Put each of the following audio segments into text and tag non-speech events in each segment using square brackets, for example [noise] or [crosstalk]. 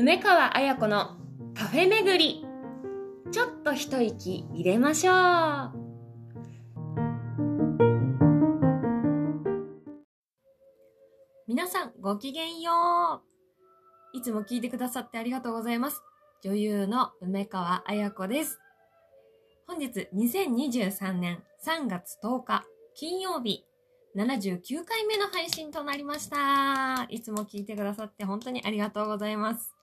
梅川彩子のカフェ巡り。ちょっと一息入れましょう。皆さんごきげんよう。いつも聞いてくださってありがとうございます。女優の梅川彩子です。本日2023年3月10日金曜日。79回目の配信となりました。いつも聞いてくださって本当にありがとうございます。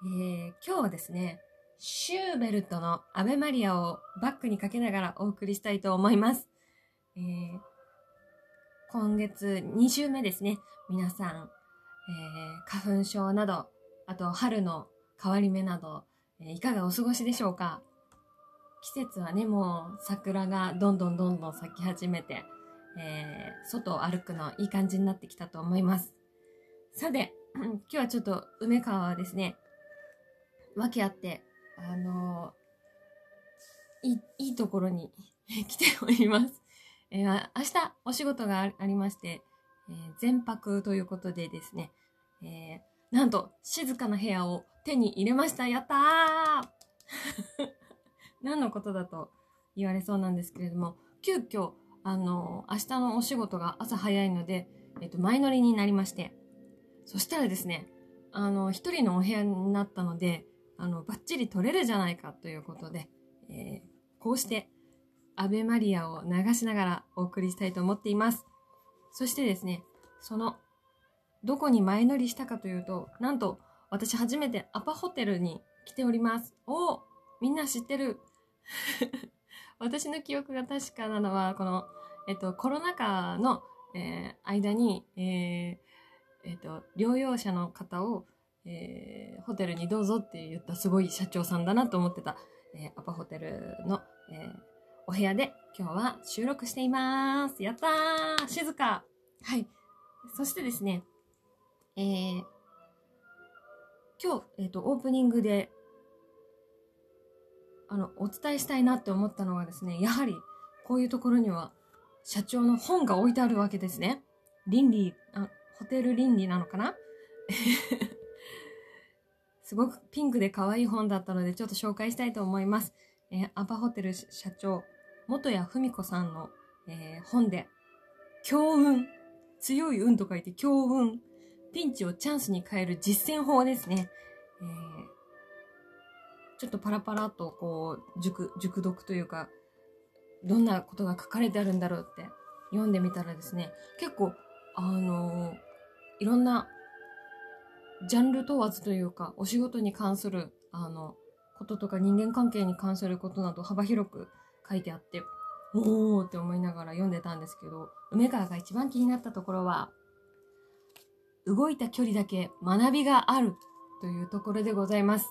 えー、今日はですね、シューベルトのアベマリアをバックにかけながらお送りしたいと思います。えー、今月2週目ですね。皆さん、えー、花粉症など、あと春の変わり目など、え、いかがお過ごしでしょうか？季節はね、もう桜がどんどんどんどん咲き始めて、えー、外を歩くのいい感じになってきたと思います。さて、[clears throat] 今日はちょっと梅川はですね、訳あって、あの、いい、いところに [laughs] 来ております。えー、明日お仕事がありまして、えー、全泊ということでですね、えー、なんと静かな部屋を手に入れました。やったー [laughs] 何のことだと言われそうなんですけれども、急遽あの、明日のお仕事が朝早いので、えっと、前乗りになりまして、そしたらですね、あの、一人のお部屋になったので、あの、バッチリ撮れるじゃないかということで、えー、こうして、アベマリアを流しながらお送りしたいと思っています。そしてですね、その、どこに前乗りしたかというと、なんと、私初めてアパホテルに来ております。おみんな知ってる [laughs] 私の記憶が確かなのは、この、えっと、コロナ禍の、えー、間に、えー、えっと、療養者の方を、えー、ホテルにどうぞって言ったすごい社長さんだなと思ってた、えー、アパホテルの、えー、お部屋で今日は収録しています。やったー静かはい。そしてですね、えー、今日、えっ、ー、と、オープニングで、あの、お伝えしたいなって思ったのはですね、やはり、こういうところには社長の本が置いてあるわけですね。倫理、あホテル倫理なのかな？すごくピンクで可愛い本だったのでちょっと紹介したいと思います。えー、アパホテル社長、元谷文子さんの、えー、本で、強運、強い運と書いて強運、ピンチをチャンスに変える実践法ですね。えー、ちょっとパラパラとこう、熟、熟読というか、どんなことが書かれてあるんだろうって読んでみたらですね、結構、あのー、いろんなジャンル問わずというか、お仕事に関する、あの、こととか人間関係に関することなど幅広く書いてあって、おーって思いながら読んでたんですけど、梅川が一番気になったところは、動いた距離だけ学びがあるというところでございます。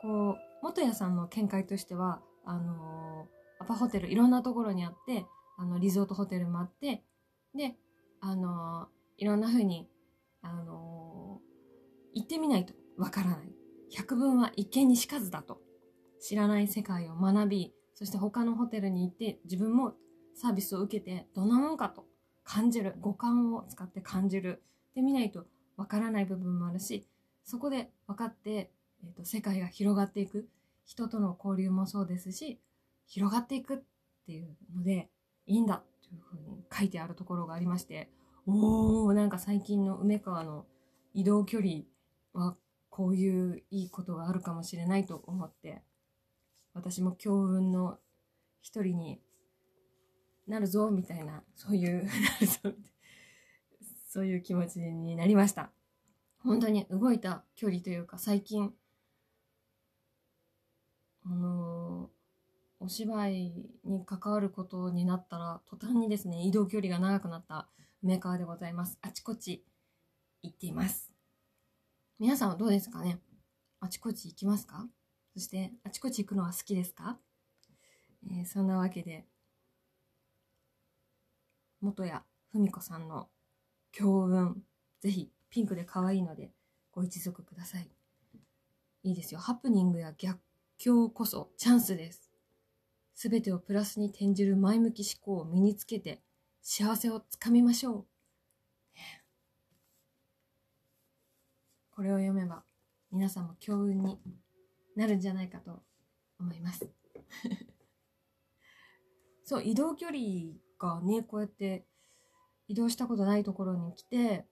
こう、元谷さんの見解としては、あのー、アパホテルいろんなところにあって、あの、リゾートホテルもあって、で、あのー、いろんな風に、あのー、行ってみないとわからない。百聞は一見にしかずだと。知らない世界を学び、そして他のホテルに行って自分もサービスを受けてどんなもんかと感じる。五感を使って感じる。で見ないとわからない部分もあるし、そこで分かって、えっ、ー、と、世界が広がっていく。人との交流もそうですし、広がっていくっていうので、いいんだというふうに書いてあるところがありまして、おー、なんか最近の梅川の移動距離はこういういいことがあるかもしれないと思って、私も強運の一人になるぞ、みたいな、そういう、[laughs] そういう気持ちになりました。本当に動いた距離というか、最近、あのお芝居に関わることになったら、途端にですね、移動距離が長くなったメーカーでございます。あちこち行っています。皆さんはどうですかね？あちこち行きますか？そして、あちこち行くのは好きですか？えー、そんなわけで、元谷文子さんの強運、ぜひピンクで可愛いのでご一読ください。いいですよ。ハプニングや逆今日こそチャンスです。すべてをプラスに転じる前向き思考を身につけて幸せをつかみましょう。これを読めば皆さんも強運になるんじゃないかと思います [laughs] そう移動距離がねこうやって移動したことないところに来て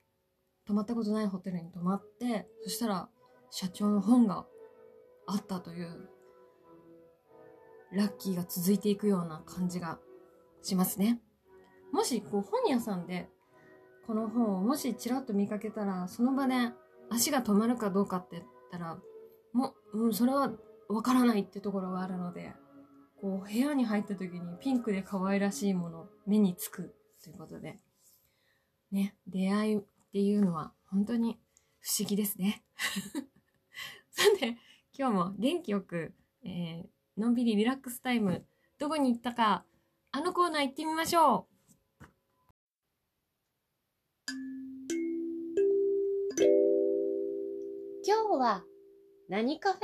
泊まったことないホテルに泊まってそしたら社長の本があったというラッキーが続いていくような感じがしますね。もしこう本屋さんでこの本をもしちらっと見かけたらその場で足が止まるかどうかって言ったらもう、うん、それはわからないってところがあるのでこう部屋に入った時にピンクで可愛らしいもの目につくということでね出会いっていうのは本当に不思議ですね。[laughs] さて今日も元気よく、えー、のんびりリラックスタイムどこに行ったかあのコーナー行ってみましょう今日は何カフェ？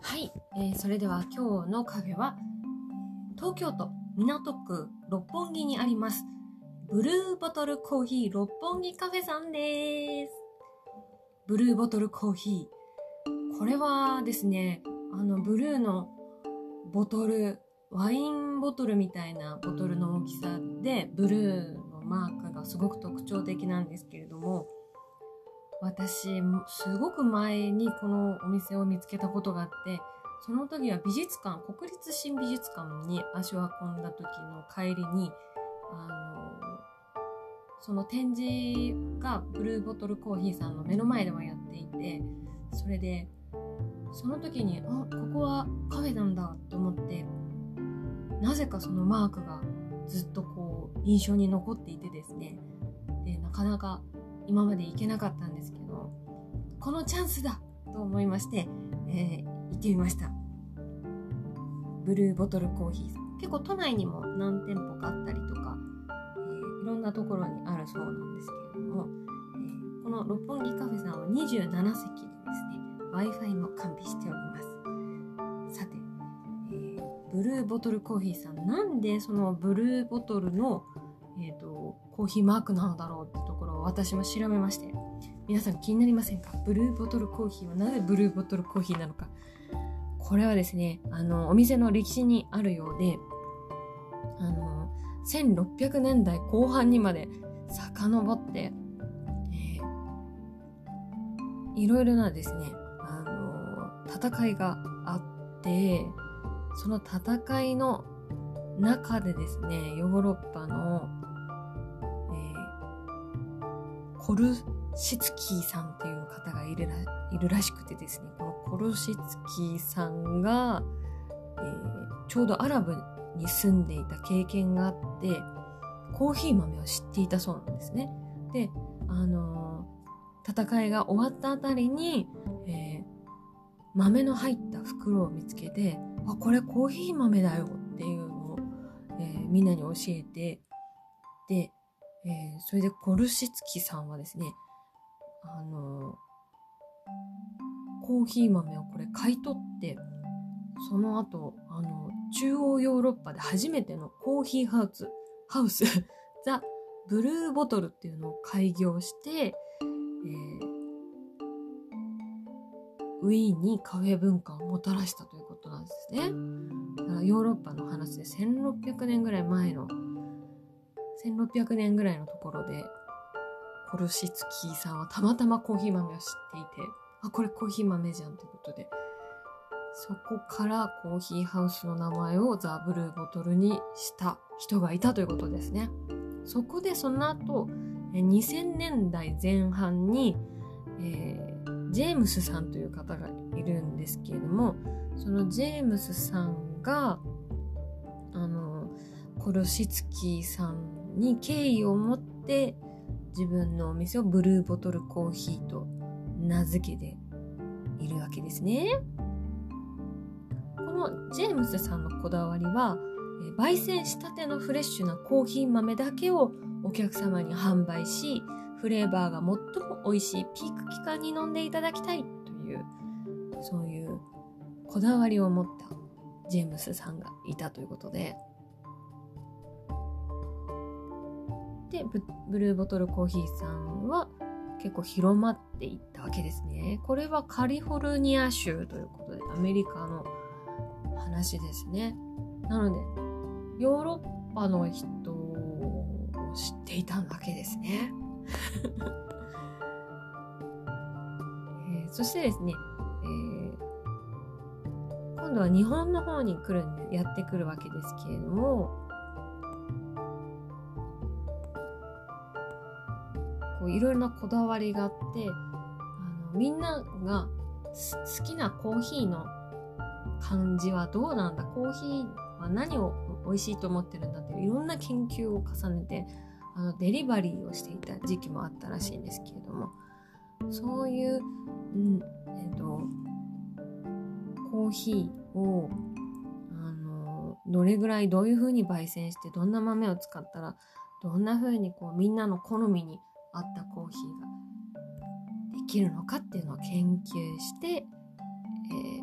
はい、えー、それでは今日のカフェは東京都港区六本木にありますブルーボトルコーヒー六本木カフェさんです。ブルーボトルコーヒー。これはですね、あの、ブルーのボトル、ワインボトルみたいなボトルの大きさで、ブルーのマークがすごく特徴的なんですけれども、私、すごく前にこのお店を見つけたことがあって、その時は美術館、国立新美術館に足を運んだ時の帰りに、あの、その展示がブルーボトルコーヒーさんの目の前でもやっていてそれでその時にあここはカフェなんだと思ってなぜかそのマークがずっとこう印象に残っていてですね。でなかなか今まで行けなかったんですけどこのチャンスだと思いまして、えー、行ってみました。ブルーボトルコーヒーさん。結構都内にも何店舗かあったりとかえいろんなところにあるそうなんですけれども、えー、この六本木カフェさんは27席でですね Wi-Fi も完備しております、ブルーボトルコーヒーさんなんでそのブルーボトルの、えーと、コーヒーマークなのだろうってところを私も調べまして。皆さん気になりませんか？ブルーボトルコーヒーはなぜブルーボトルコーヒーなのか。これはですねあのお店の歴史にあるようであの1600年代後半にまで遡って、えー、いろいろなですね、あの、戦いがあって、その戦いの中でですね、ヨーロッパの、えー、コルシツキーさんっていう方がいるらいるらしくてですね、このコルシツキーさんが、えー、ちょうどアラブに住んでいた経験があってコーヒー豆を知っていたそうなんですね。で、あのー、戦いが終わったあたりに、えー、豆の入った袋を見つけてあこれコーヒー豆だよっていうのを、えー、みんなに教えてで、えそれでコルシツキさんはですねあのコーヒー豆をこれ買い取ってその後あの中央ヨーロッパで初めてのコーヒーハウス、ハウス、[laughs] ザ・ブルーボトルっていうのを開業して、えー、ウィーンにカフェ文化をもたらしたということなんですね。だからヨーロッパの話で1600年ぐらい前の、1600年ぐらいのところで、コルシツキーさんはたまたまコーヒー豆を知っていて、あ、これコーヒー豆じゃんということで、そこからコーヒーハウスの名前をザ・ブルーボトルにした人がいたということですね。そこでその後、2000年代前半に、えー、ジェームスさんという方がいるんですけれども、そのジェームスさんが、あの、コルシツキーさんに敬意を持って自分のお店をブルーボトルコーヒーと名付けているわけですね。このジェームズさんのこだわりは、焙煎したてのフレッシュなコーヒー豆だけをお客様に販売し、フレーバーが最も美味しいピーク期間に飲んでいただきたいという、そういうこだわりを持ったジェームスさんがいたということで、でブブルーボトルコーヒーさんは結構広まっていったわけですね。これはカリフォルニア州ということでアメリカの話ですね。なのでヨーロッパの人を知っていたわけですね。えーそしてですね、えー今度は日本の方に来るんでやってくるわけですけれども、こういろいろなこだわりがあって、あのみんなが好きなコーヒーの感じはどうなんだ？コーヒーは何を美味しいと思ってるんだっていういろんな研究を重ねてあのデリバリーをしていた時期もあったらしいんですけれどもそういう、うんえっとコーヒーをあのどれぐらいどういう風に焙煎してどんな豆を使ったらどんな風にこうみんなの好みに合ったコーヒーができるのかっていうのを研究して、え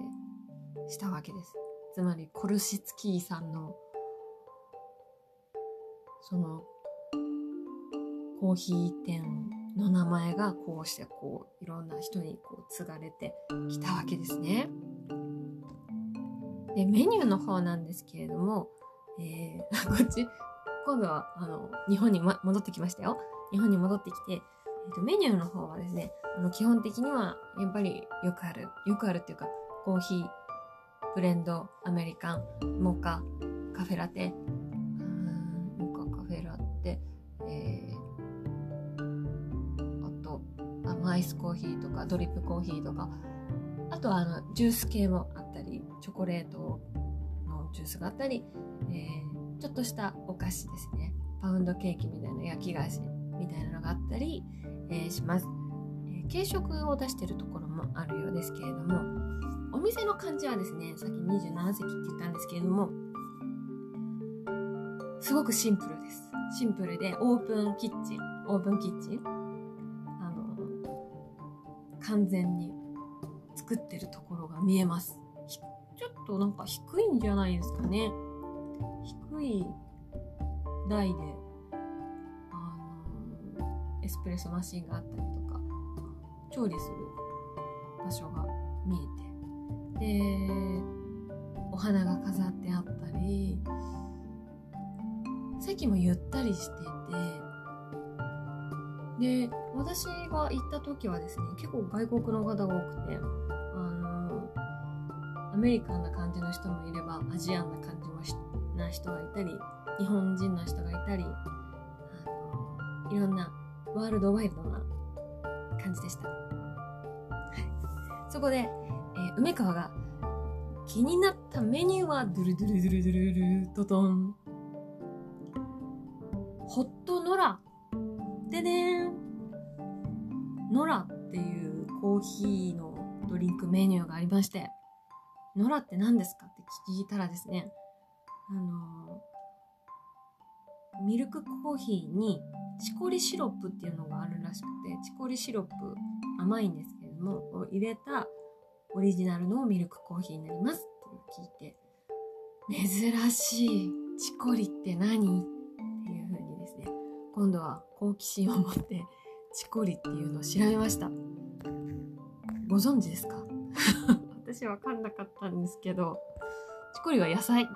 ーしたわけです。つまりコルシツキーさんのそのコーヒー店の名前がこうしてこういろんな人にこう継がれてきたわけですね。でメニューの方なんですけれども、えー [laughs] こっち今度はあの日本に、ま、戻ってきましたよ。日本に戻ってきて、えーとメニューの方はですねあの基本的にはやっぱりよくあるよくあるっていうかコーヒーブレンドアメリカンモカカフェラテアイスコーヒーとかドリップコーヒーとかあとはあのジュース系もあったりチョコレートのジュースがあったり、えーちょっとしたお菓子ですね。パウンドケーキみたいな焼き菓子みたいなのがあったり、えーします、えー軽食を出してるところもあるようですけれどもお店の感じはですねさっき27席って言ったんですけれどもすごくシンプルです。シンプルでオープンキッチンオープンキッチン完全に作ってるところが見えます。ちょっとなんか低いんじゃないですかね。低い台であのエスプレッソマシンがあったりとか調理する場所が見えて。でお花が飾ってあったり席もゆったりしててで私が行った時はですね結構外国の方が多くてあのアメリカンな感じの人もいればアジアンな感じな人がいたり日本人の人がいたりあのいろんなワールドワイドな感じでした、はい、そこで、えー梅川が気になったメニューはドゥルドゥルドゥルドゥルドゥルトトンホットコーヒーのドリンクメニューがありましてノラって何ですかって聞いたらですねあのーミルクコーヒーにチコリシロップっていうのがあるらしくてチコリシロップ甘いんですけれどもを入れたオリジナルのミルクコーヒーになりますって聞いて珍しいチコリって何っていう風にですね今度は好奇心を持ってチコリっていうのを調べました。ご存知ですか？[laughs] 私わかんなかったんですけどチコリは野菜。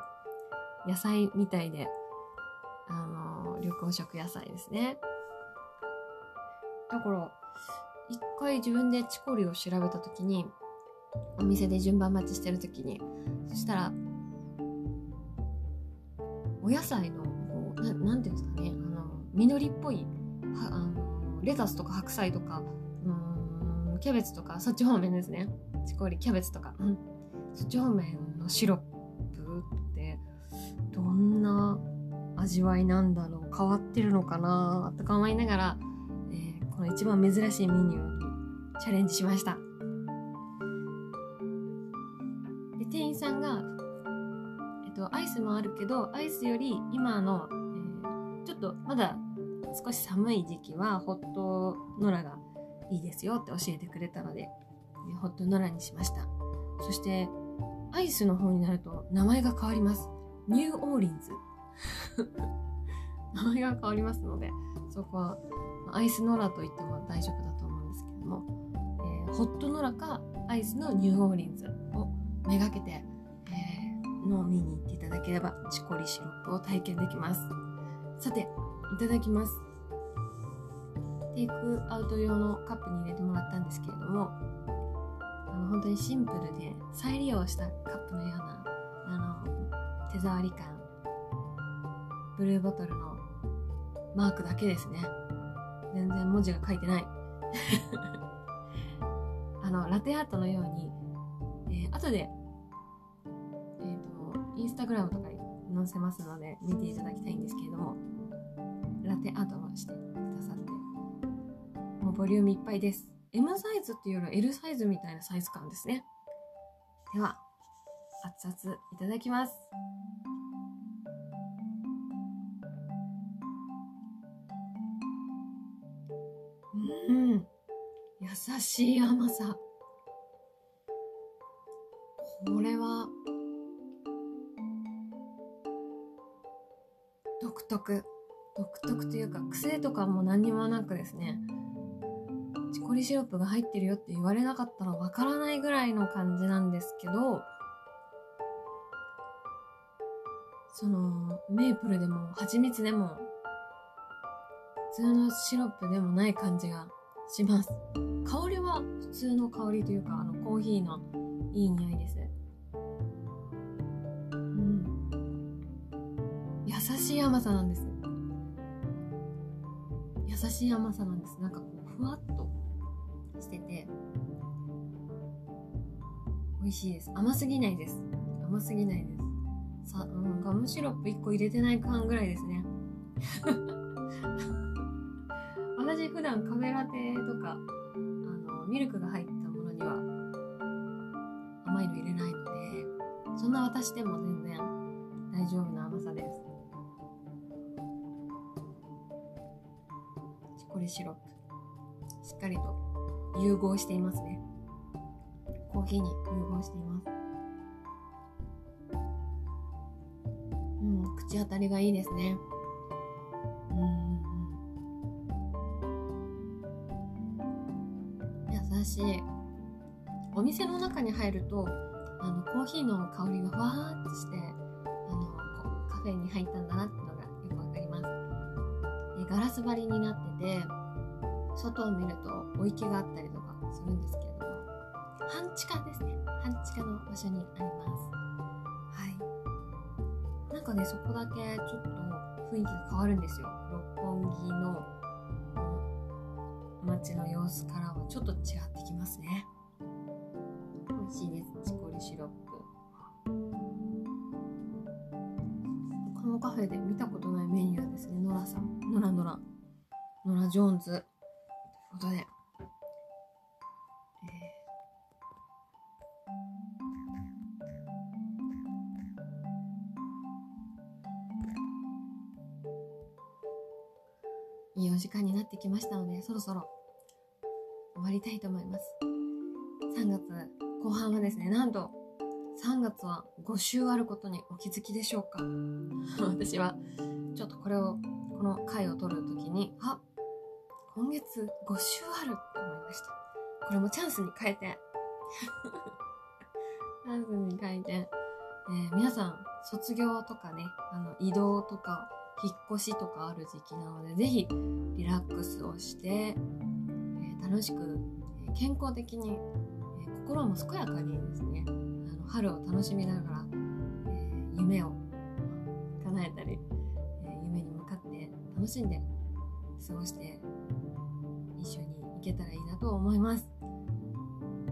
野菜みたいであの緑黄色野菜ですね。だから一回自分でチコリを調べた時にお店で順番待ちしてる時にそしたらお野菜のこうななんていうんですかねあの緑っぽいはあのレタスとか白菜とかキャベツとかそっち方面ですね。チコリキャベツとか、うん、そっち方面のシロップってどんな味わいなんだろう変わってるのかなとか思いながら、えーこの一番珍しいメニューにチャレンジしました。で店員さんが、えっと、アイスもあるけどアイスより今の、えーちょっとまだ少し寒い時期はホットノラがいいですよって教えてくれたので、ホットノラにしました。そしてアイスの方になると名前が変わります。ニューオーリンズ名前が変わりますのでそこはアイスノラと言っても大丈夫だと思うんですけども、えー、ホットノラかアイスのニューオーリンズをめがけて、えー、飲みに行っていただければチコリシロップを体験できます。さていただきます。テイクアウト用のカップに入れてもらったんですけれどもあの本当にシンプルで再利用したカップのようなあの手触り感ブルーボトルのマークだけですね。全然文字が書いてない。[laughs] あのラテアートのように、えー、後で、えーと、インスタグラムとかに載せますので見ていただきたいんですけれどもラテアートもしてボリュームいっぱいです。M サイズっていうよりは L サイズみたいなサイズ感ですね。では熱々いただきます。うん。優しい甘さ。これは独特。独特というか癖とかも何にもなくですね。コリシロップが入ってるよって言われなかったらわからないぐらいの感じなんですけどそのメープルでも蜂蜜でも普通のシロップでもない感じがします。香りは普通の香りというかあのコーヒーのいい匂いです。うん。優しい甘さなんです。優しい甘さなんです。なんかこうふわっと。してて。美味しいです。甘すぎないです。甘すぎないです。さ、うん、ガムシロップ1個入れてない感ぐらいですね。[laughs] 私普段カフェラテとかあのミルクが入ったものには甘いの入れないのでそんな私でも全然大丈夫な甘さです。チコリシロップ。しっかりと融合していますね。コーヒーに融合しています。うん口当たりがいいですね。うん優しい。お店の中に入るとあのコーヒーの香りがふわーっとしてあのカフェに入ったんだなってのがよくわかります。でガラス張りになってて外を見ると置い気があったりとかするんですけれども半地下ですね。半地下の場所にあります。はい。なんかねそこだけちょっと雰囲気が変わるんですよ。六本木の街の様子からはちょっと違ってきますね。美味しいです。チコリシロップ。このカフェで見たことないメニューですね。ノラさん。ノラノラノラ・ジョーンズことでいいお時間になってきましたので、そろそろ終わりたいと思います。3月後半はですね、なんと3月は5週あることにお気づきでしょうか。[laughs] 私はちょっとこれを、この回を取るときに、あ今月5週あると思いました。これもチャンスに変えて [laughs] チャンスに変えて、えー、皆さん卒業とかね、あの移動とか引っ越しとかある時期なので、ぜひリラックスをして、えー、楽しく、えー、健康的に、えー、心も健やかにですね、あの春を楽しみながら、え夢を叶えたり、え夢に向かって楽しんで過ごして行けたらいいなと思います。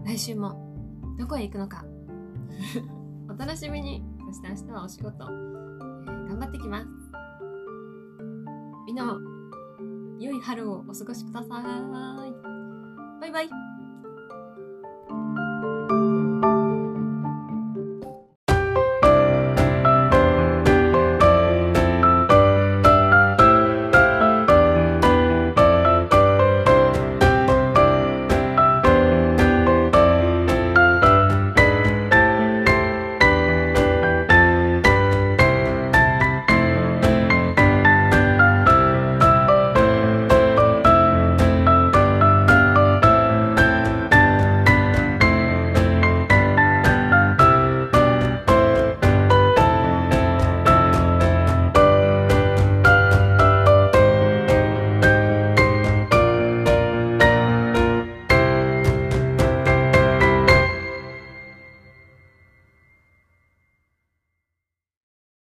来週もどこへ行くのか [laughs] お楽しみに。そして明日はお仕事、えー、頑張ってきます。みんなも良い春をお過ごしください。バイバイ。